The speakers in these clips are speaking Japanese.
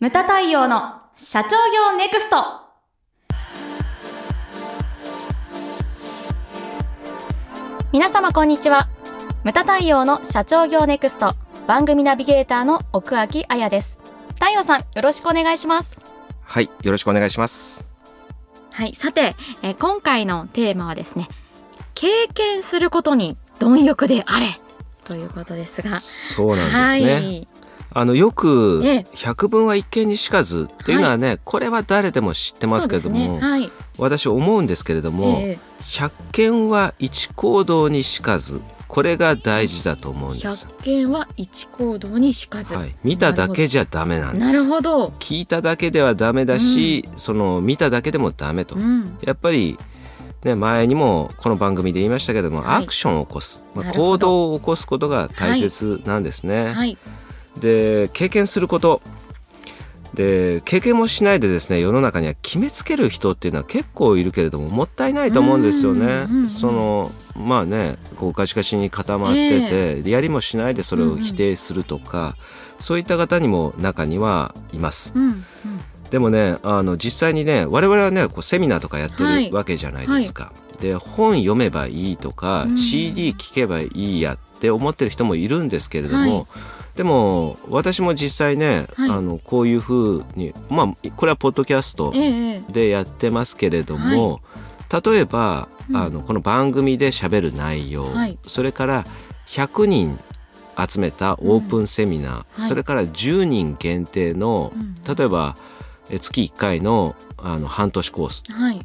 ムタ太陽の社長業ネクスト。皆様こんにちは。ムタ太陽の社長業ネクスト。番組ナビゲーターの奥脇彩です。太陽さんよろしくお願いします。はい、よろしくお願いします。はいさて、えー今回のテーマはですね経験することに貪欲であれ。ということですが。そうなんですね。はいあのよくええ。百聞は一見にしかずっていうのはね、これは誰でも知ってますけれども、ね。はい。私思うんですけれども、え百見は一行動にしかず、これが大事だと思うんーです。百見は一行動にしかず、はい、見ただけじゃダメなんでなるす。ほど。聞いただけではダメだし、その見ただけでもダメと。うん。やっぱりね、前にもこの番組で言いましたけども、はい。アクションを起こす、まあ行動を起こすことが大切なんですね。はいで経験すること。で経験もしないでですね世の中には決めつける人っていうのは結構いるけれどももったいないと思うんですよね。うんうんうん。そのまあねこうガシガシに固まってて、やりもしないでそれを否定するとか、そういった方にも中にはいます。うんうん。でもねあの実際にね我々はねこうセミナーとかやってはい。るわけじゃないですか。で本読めばいいとか、うん。CD 聞けばいいやって思ってる人もいるんですけれども、はいでも私も実際ね、はい。あのこういうふうにまあこれはポッドキャストええでやってますけれども、例えば、うん。あのこの番組で喋る内容、はい。それから100人集めたオープンセミナー、はい。それから10人限定の、うん。例えばえ月1回のあの半年コースはい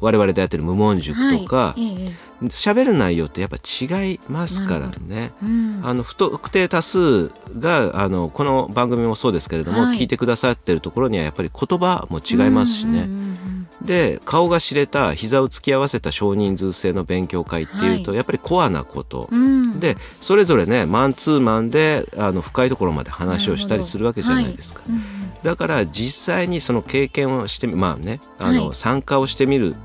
我々でやってる無門塾とかはいる内容ってやっぱ違いますからね。うん。あの不特定多数があのこの番組もそうですけれども、はい。聞いてくださってるところにはやっぱり言葉も違いますしね。うんうんうんで顔が知れた膝を突き合わせた少人数制の勉強会っていうと、はい。やっぱりコアなこと、うん。でそれぞれねマンツーマンであの深いところまで話をしたりするわけじゃないですか。うんだから実際にその経験をしてみまあねあの、はい。参加をしてみる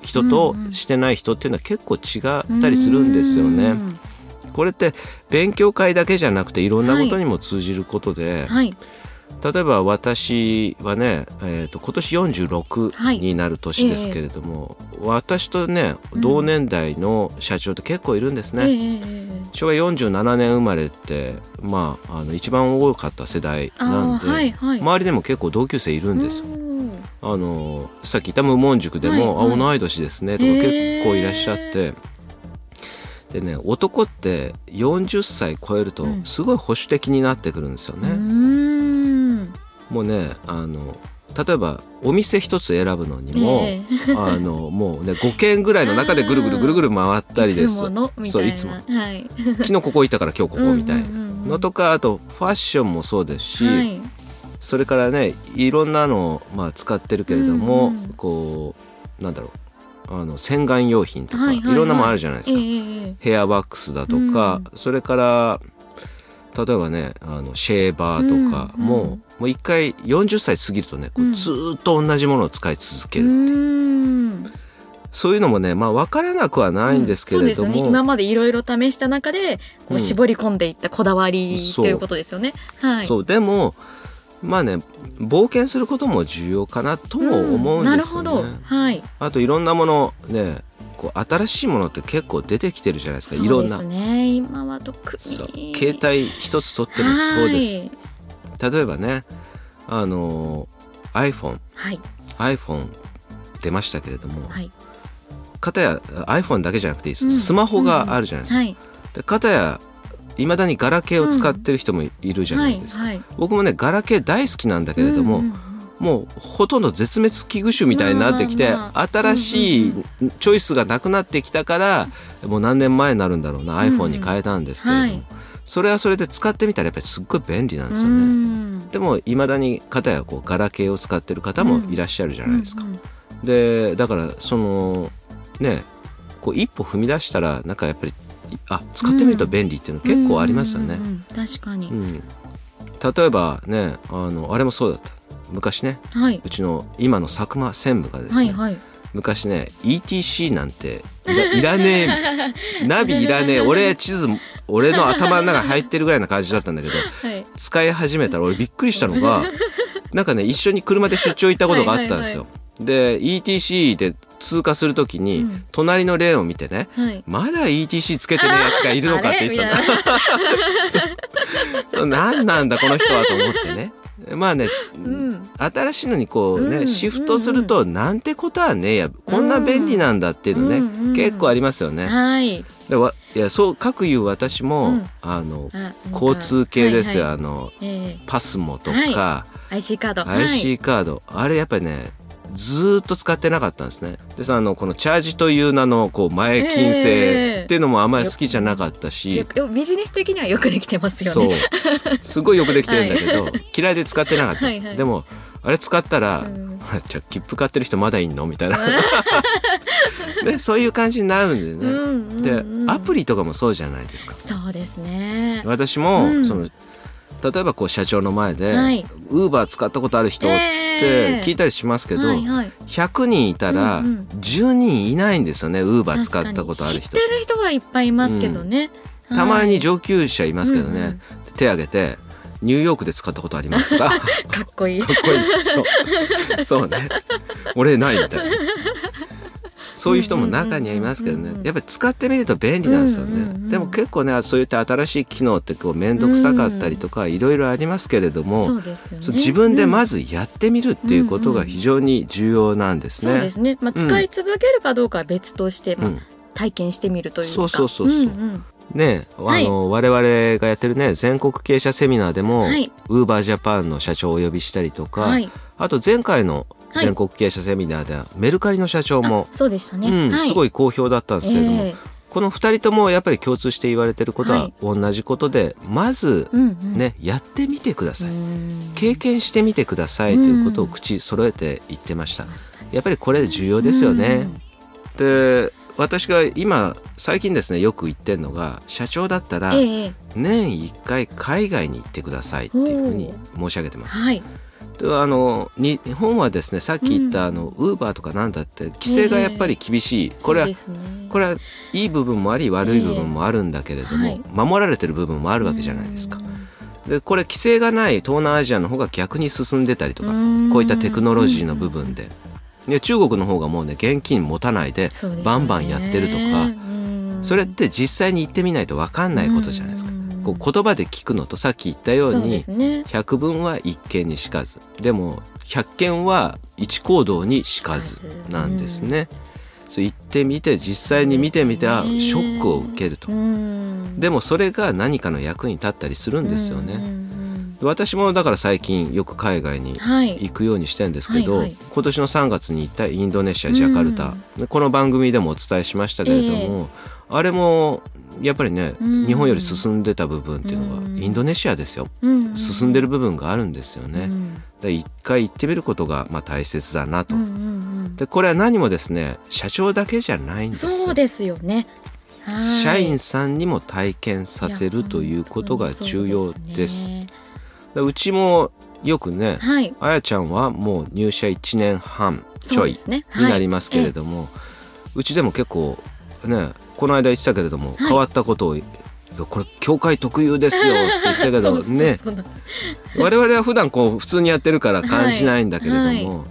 人としてない人っていうのは結構違ったりするんですよね。うん。これって勉強会だけじゃなくていろんなことにも通じることで、はい例えば私はね、えー、と今年はい。46になる年ですけれども、私とねうん。同年代の社長って結構いるんですね。ええええ昭和47年生まれってまああの一番多かった世代なんで、はいはい。周りでも結構同級生いるんですよ。うんあのさっき言った無門塾でも「はいはい。あ同い年ですね」とか結構いらっしゃって。でね男って40歳超えるとうん。すごい保守的になってくるんですよね。うんもうねあの例えばお店一つ選ぶのにも、え あのもうね5軒ぐらいの中でぐるぐるぐるぐる回ったりです。いつもの？みたいういつも。はい。昨日ここ行ったから今日ここみたいなうんうん。うんうんのとかあとファッションもそうですし、はい。それからねいろんなのを、まあ、使ってるけれども、うんうんこうなんだろう。あの洗顔用品とか、はいろんなもんあるじゃないですか、ええええヘアワックスだとか、それから例えばねあのシェーバーとかうんも、うんもう一回40歳過ぎるとねこううんずーっと同じものを使い続ける、うんそういうのもねまあ分からなくはないんですけれども、うんね今までいろいろ試した中でこううん絞り込んでいったこだわりそうということですよね。はい。そうでもまあね冒険することも重要かなとも思うんですよね。なるほど。はい。あといろんなものねこう新しいものって結構出てきてるじゃないですかいろんなそうですね。今は特に。携帯一つ取ってもそうですはい。例えばねあの iPhone はい。iPhone 出ましたけれども、はい。片や iPhone だけじゃなくていいです、うんスマホがあるじゃないですか、はい。で片やいまだにガラケーを使ってる人もいるじゃないですか、はい。僕もねガラケー大好きなんだけれども、うんうんもうほとんど絶滅危惧種みたいになってきて、新しいチョイスがなくなってきたから、もう何年前になるんだろうな、iPhone に変えたんですけれども、はい。それはそれで使ってみたらやっぱりすっごい便利なんですようね。ん。でもいまだに片やこうガラケーを使ってる方もいらっしゃるじゃないですか。でだからそのねこう一歩踏み出したらなんかやっぱりあ使ってみると便利っていうの結構ありますよね。確かに。う。ん。例えばねあのあれもそうだった昔ねはい。うちの今の佐久間専務がですね、はいはい。昔ね ETC なんていらねえ ナビいらねえ俺地図俺の頭の中に入ってるぐらいな感じだったんだけどはい。使い始めたら俺びっくりしたのが なんかね一緒に車で出張行ったことがあったんですよ。で ETC で通過するときに、うん隣のレーンを見てねはい。まだ ETC つけてねえやつがいるのかって言ってた 何なんだこの人はと思ってねまあね、うん。新しいのにこうね、うん。シフトするとなんてことはねえやこんな便利なんだっていうのね、結構ありますよね。はい。でわいやそう各言う私も、うん。あの交通系ですよ、あのえパスモとか、は IC カード。IC カード、あれやっぱりねずーっと使ってなかったんですね。でさあのこのチャージという名のこう前金え制えっていうのもあんまり好きじゃなかったし、よよビジネス的にはよくできてますよそうね。すごいよくできてるんだけど、嫌いで使ってなかったです。はいはいでもあれ使ったら、うんじゃあ切符買ってる人まだいんのみたいな、ね、そういう感じになるんでね。うんうんでうんアプリとかもそうじゃないですか。そうですね。私も、うんその例えばこう社長の前で、はい。ウーバー使ったことある人って聞いたりしますけど、はいはい、100人いたらうんうん。10人いないんですよねウーバー使ったことある人知ってる人はいっぱいいますけどね。たまにはい。上級者いますけどね、うんうん。手挙げてニューヨークで使ったことありますかかっかっこいい。こいい。そう。そうね。俺ないみたいなそういう人も中にはいますけどうんうんうんうんねやっぱり使ってみると便利なんですよね、うんうんうんでも結構ねそういった新しい機能ってこう面倒くさかったりとかいろいろありますけれども、そうですよね。自分でまず、ずやってみるっていうことが非常に重要なんですね。そうですね。まあ、うん使い続けるかどうかは別として、まあうん体験してみるというか。そうそうそうそうんんねあの、はい我々がやってるね全国経営者セミナーでも、はいウーバージャパンの社長をお呼びしたりとか、はい。あと前回のはい全国経営者セミナーではメルカリの社長も、あそうでしたね。うんはい、すごい好評だったんですけれども、えこの2人ともやっぱり共通して言われてることははい同じことで、まずえうんうん。ね、やってみてください、うん経験してみてくださいということを口揃えて言ってました。やっぱりこれ重要ですよね。で私が今最近ですねよく言ってるのが社長だったら年1回海外に行ってくださいっていうふうに申し上げてます。はい。であのに日本はですねさっき言ったあのウーバーとかなんだって規制がやっぱり厳しい、これはね。これはいい部分もあり悪い部分もあるんだけれども、はい。守られてる部分もあるわけじゃないですか。でこれ規制がない東南アジアの方が逆に進んでたりとかうん。こういったテクノロジーの部分で。で中国の方がもうね現金持たないでバンバンやってるとかうん。それって実際に行ってみないと分かんないことじゃないですか。うんこう言葉で聞くのとさっき言ったように百聞は一見にしかず。でも百件は一行動にしかずなんですね。そう行ってみて実際に見てみて、あそうですね。ショックを受けると。うん。でもそれが何かの役に立ったりするんですよね。私もだから最近よく海外に行くようにしてるんですけど、はいはい。今年の3月に行ったインドネシアジャカルタ、でこの番組でもお伝えしましたけれども、あれもやっぱりね、うん。日本より進んでた部分っていうのが、うん。インドネシアですよ。うん。進んでる部分があるんですよね。う一回行ってみることがまあ大切だなと。でこれは何もですね社長だけじゃないんですよ。そうですよね。はい。社員さんにも体験させるということが重要です。いや本当にそうねでうちもよくねはい。あやちゃんはもう入社1年半ちょいになりますけれども、うちでも結構ねこの間言ってたけれども、い。変わったことをこれ教会特有ですよって言ったけど ね。我々は普段こう普通にやってるから感じないんだけれども、はい。はいま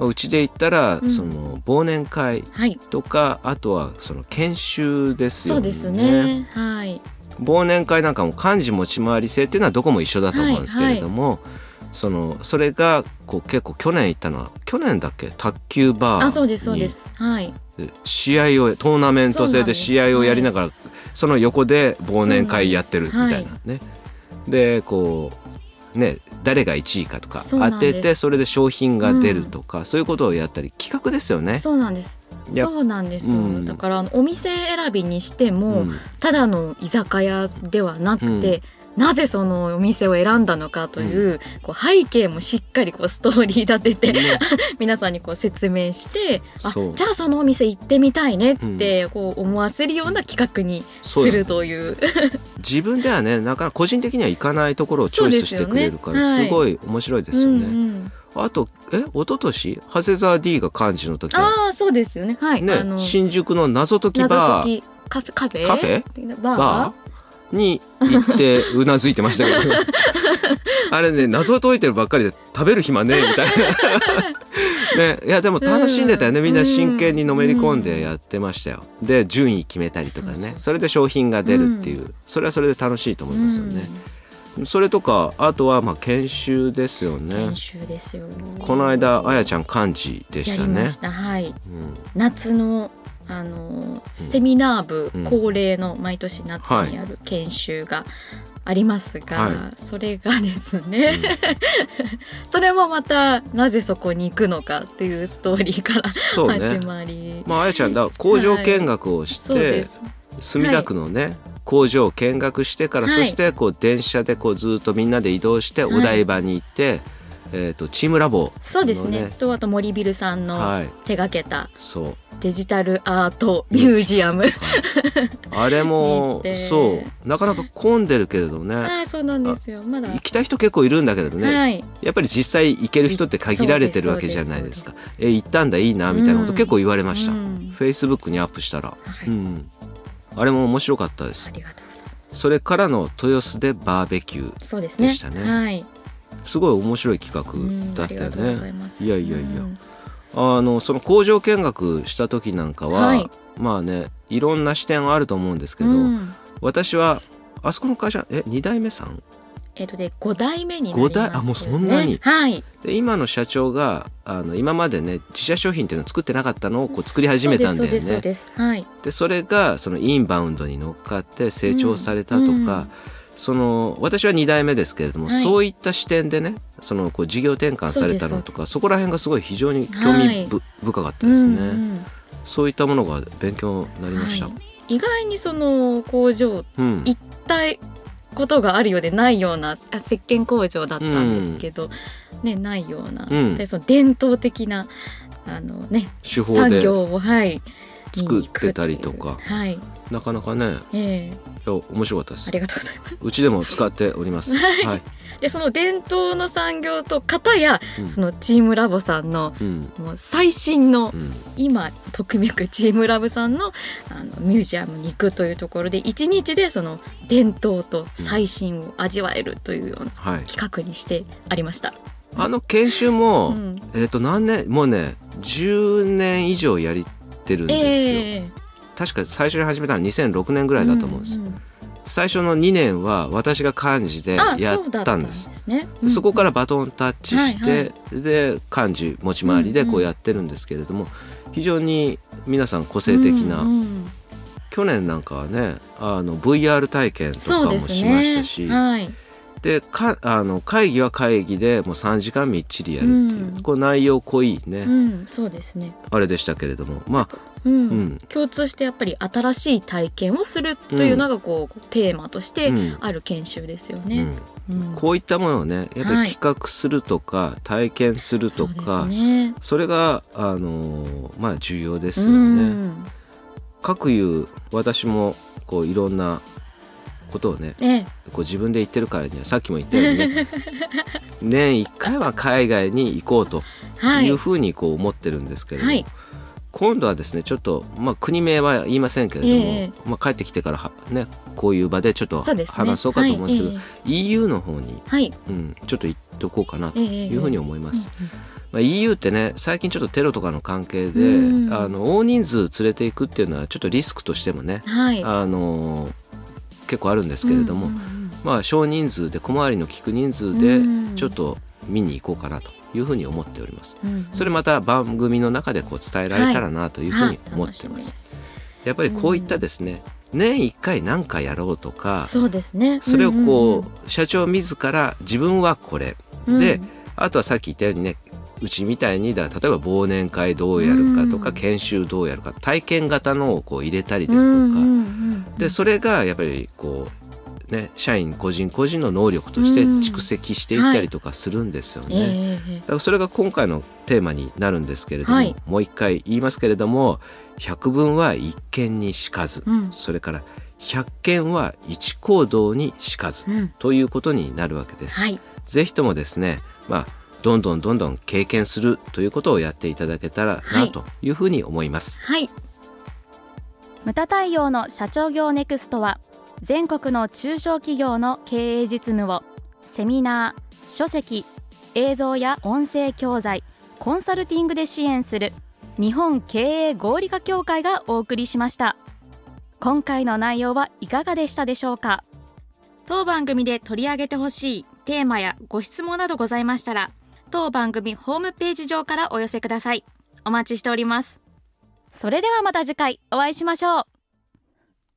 あうちで言ったら、うん。その忘年会はい。とかあとはその研修ですよね。そうですね。はい。忘年会なんかも漢字持ち回り制っていうのはどこも一緒だと思うんですけれども、そのそれがこう結構去年行ったのは去年だっけ？卓球バーあそうですそうでにすはい試合をトーナメント制で試合をやりながらその横で忘年会やってるみたいなね。でこうね誰が1位かとか当ててそれで商品が出るとか、そういうことをやったり企画ですよね。そうなんです。そうなんですよ、うん。だからお店選びにしても、うん。ただの居酒屋ではなくて、なぜそのお店を選んだのかという,、こう背景もしっかりこうストーリー立てて、ね 皆さんにこう説明してあじゃあそのお店行ってみたいねってこう思わせるような企画にするという。自分ではねなかなか個人的には行かないところをチョイスしてくれるからす,、ね。はいごい面白いですよね。うんうん。あとえ一昨年？長谷沢 D が幹事の時はああそうですよね。はい、ね新宿の謎解き謎バー。解きカフェ？カフェ？カフェ？バー？バー？に行ってうなずいてましたけど。あれね謎を解いてるばっかりで食べる暇ねえみたいな。ね、いやでも楽しんでたよね、みんな真剣にのめり込んでやってましたよ。で順位決めたりとかね。それで商品が出るっていう、それはそれで楽しいと思いますよね。それとかあとはまあ研修ですよね。研修ですよ。この間あやちゃん漢字でしたね。した。はい、うん、夏のあのセミナー部恒例の毎年夏にやる研修がありますが、はい、それがですね、うん、それもまたなぜそこに行くのかっていうストーリーから始まり、ね、まああやちゃんだ工場見学をして、はい、墨田区のね、はい。工場を見学してから、はい、そしてこう電車でこうずっとみんなで移動してお台場に行って、はい、えーと、チームラボ、ね、そうですね。とあと森ビルさんの手がけた、はい、そう。デジタルアートミュージアム、あれも そう。なかなか混んでるけれどね。あそうなんですよ。まだ。行きたい人結構いるんだけれどね、やっぱり実際行ける人って限られてるわけじゃないですか。え行ったんだいいなみたいなこと結構言われました、フェイスブックにアップしたら、うん。あれも面白かったです。それからの豊洲でバーベキューでしたね。すね。はい、すごい面白い企画だったよね。いやいやいや。あのその工場見学した時なんかは、はい、まあねいろんな視点はあると思うんですけど、私はあそこの会社え二代目さん？えっ、とで5代目になります、ね、代？あもうそんなに、はい、で今の社長があの今までね自社商品っていうのを作ってなかったのをこう作り始めたんだよね。はい、でそれがそのインバウンドに乗っかって成長されたとか、うんうん、その私は2代目ですけれども、はい、そういった視点でねそのこう事業転換されたのとかそこら辺がすごい非常に興味深かったですね、うんうん、そういったものが勉強になりました。意外にその工場一体ことがあるようでないような石鹸工場だったんですけど、うん、ね、ないような、うん、でその伝統的なあの、ね、手法産業を、はい、作ってたりとか、はい、なかなかね、えー、いや面白かったです。ありがとうございます。うちでも使っております。はい。でその伝統の産業と片や、うん、そのチームラボさんの、うん、もう最新の、うん、今とくめくチームラボさんのあのミュージアムに行くというところで一日でその伝統と最新を味わえるというような企画にしてありました。あの研修も、えっ、と何年もうね10年以上やりてるんですよ、えー、確か最初に始めたのは2006年ぐらいだと思うんです、うんうん最初の2年は私が漢字でやったんです。そね。うん、そこからバトンタッチして、はいはい、で漢字持ち回りでこうやってるんですけれども、うんうん、非常に皆さん個性的な、うんうん、去年なんかはねあの VR 体験とかもしましたし。でかあの会議は会議でもう3時間みっちりやるっていう、うん、こう内容濃いね、うん、そうですね。あれでしたけれども。まあうん、うん、共通してやっぱり新しい体験をするというのがこう、テーマとしてある研修ですよね。こういったものをねやっぱり企画するとか、はい、体験するとかそ、ね,、れがあのまあ重要ですよね。かくいう私もこういろんなことをね、ええ、こう自分で言ってるからにはさっきも言ったようにね 年1回は海外に行こうとい。うふうにこう思ってるんですけれども、はい、今度はですねちょっと、まあ、国名は言いませんけれども、えまあ、帰ってきてからは、ね、こういう場でちょっと話そうかと思うんですけど、ねはい、EU の方に、はい、うん、ちょっと言っとこうかなというふうに思います。まあ、EU ってね最近ちょっとテロとかの関係で、あの大人数連れていくっていうのはちょっとリスクとしてもね、はい、あの結構あるんですけれども、うんうんうん、まあ、少人数で小回りの利く人数でちょっと見に行こうかなというふうに思っております。うんうん、それまた番組の中でこう伝えられたらなというふうに思ってます。はい、やっぱりこういったですね、うん、年1回何かやろうとかそうですね、それをこう、うんうん、社長自ら自分はこれ、であとはさっき言ったようにねうちみたいにだ例えば忘年会どうやるかとか、研修どうやるか体験型のをこう入れたりですとか、でそれがやっぱりこうね社員個人個人の能力として蓄積していったりとかするんですよね。はい、だからそれが今回のテーマになるんですけれども、はい、もう一回言いますけれども百聞は一見にしかず、うん、それから百件は一行動にしかず、うん、ということになるわけです。はい、ぜひともですねまあどんどんどんどん経験するということをやっていただけたらなというふうに思います。はい。ムタ太陽の社長業ネクストは全国の中小企業の経営実務をセミナー書籍映像や音声教材コンサルティングで支援する日本経営合理化協会がお送りしました今回の内容はいかがでしたでしょうか？当番組で取り上げてほしいテーマやご質問などございましたら当番組ホームページ上からお寄せください。お待ちしております。それではまた次回お会いしましょう。